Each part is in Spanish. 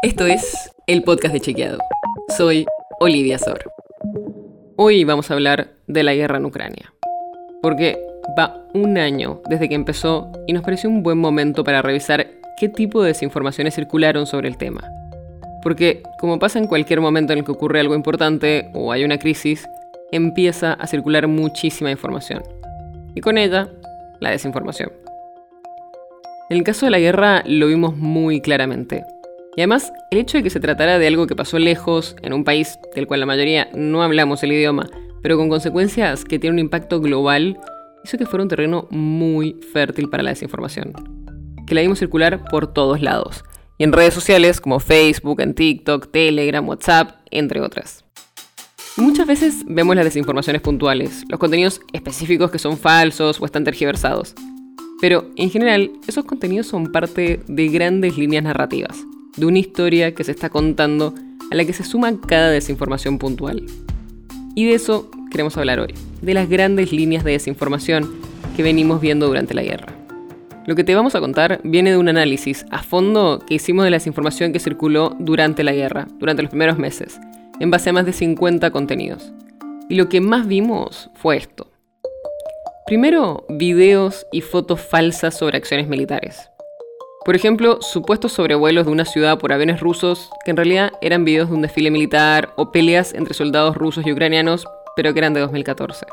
Esto es el podcast de Chequeado. Soy Olivia Sor. Hoy vamos a hablar de la guerra en Ucrania. Porque va un año desde que empezó y nos pareció un buen momento para revisar qué tipo de desinformaciones circularon sobre el tema. Porque, como pasa en cualquier momento en el que ocurre algo importante o hay una crisis, empieza a circular muchísima información. Y con ella, la desinformación. En el caso de la guerra lo vimos muy claramente. Y además, el hecho de que se tratara de algo que pasó lejos, en un país del cual la mayoría no hablamos el idioma, pero con consecuencias que tienen un impacto global, hizo que fuera un terreno muy fértil para la desinformación. Que la vimos circular por todos lados. Y en redes sociales como Facebook, en TikTok, Telegram, WhatsApp, entre otras. Muchas veces vemos las desinformaciones puntuales, los contenidos específicos que son falsos o están tergiversados. Pero en general, esos contenidos son parte de grandes líneas narrativas, de una historia que se está contando a la que se suma cada desinformación puntual. Y de eso queremos hablar hoy, de las grandes líneas de desinformación que venimos viendo durante la guerra. Lo que te vamos a contar viene de un análisis a fondo que hicimos de la desinformación que circuló durante la guerra, durante los primeros meses, en base a más de 50 contenidos. Y lo que más vimos fue esto. Primero, videos y fotos falsas sobre acciones militares. Por ejemplo, supuestos sobrevuelos de una ciudad por aviones rusos que en realidad eran videos de un desfile militar o peleas entre soldados rusos y ucranianos, pero que eran de 2014.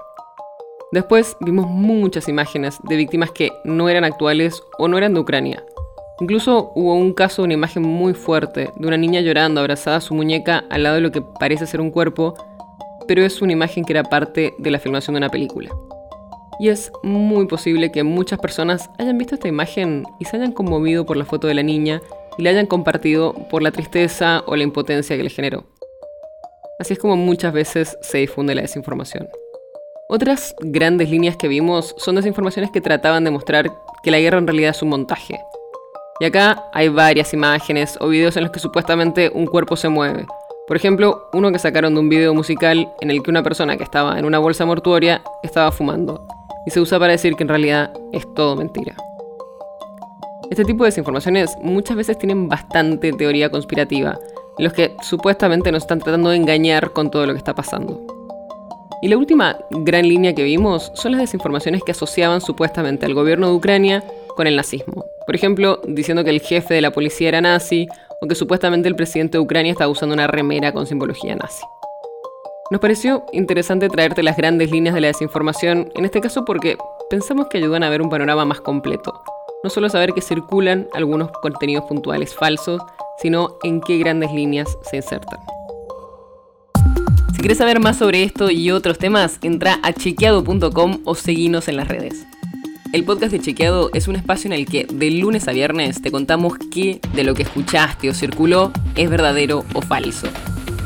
Después vimos muchas imágenes de víctimas que no eran actuales o no eran de Ucrania. Incluso hubo un caso una imagen muy fuerte de una niña llorando abrazada a su muñeca al lado de lo que parece ser un cuerpo, pero es una imagen que era parte de la filmación de una película. Y es muy posible que muchas personas hayan visto esta imagen y se hayan conmovido por la foto de la niña y la hayan compartido por la tristeza o la impotencia que le generó. Así es como muchas veces se difunde la desinformación. Otras grandes líneas que vimos son desinformaciones que trataban de mostrar que la guerra en realidad es un montaje. Y acá hay varias imágenes o videos en los que supuestamente un cuerpo se mueve. Por ejemplo, uno que sacaron de un video musical en el que una persona que estaba en una bolsa mortuoria estaba fumando y se usa para decir que en realidad es todo mentira. Este tipo de desinformaciones muchas veces tienen bastante teoría conspirativa, los que supuestamente nos están tratando de engañar con todo lo que está pasando. Y la última gran línea que vimos son las desinformaciones que asociaban supuestamente al gobierno de Ucrania con el nazismo. Por ejemplo, diciendo que el jefe de la policía era nazi o que supuestamente el presidente de Ucrania estaba usando una remera con simbología nazi. Nos pareció interesante traerte las grandes líneas de la desinformación, en este caso porque pensamos que ayudan a ver un panorama más completo. No solo saber que circulan algunos contenidos puntuales falsos, sino en qué grandes líneas se insertan. Si quieres saber más sobre esto y otros temas, entra a chequeado.com o seguinos en las redes. El podcast de Chequeado es un espacio en el que de lunes a viernes te contamos qué de lo que escuchaste o circuló es verdadero o falso.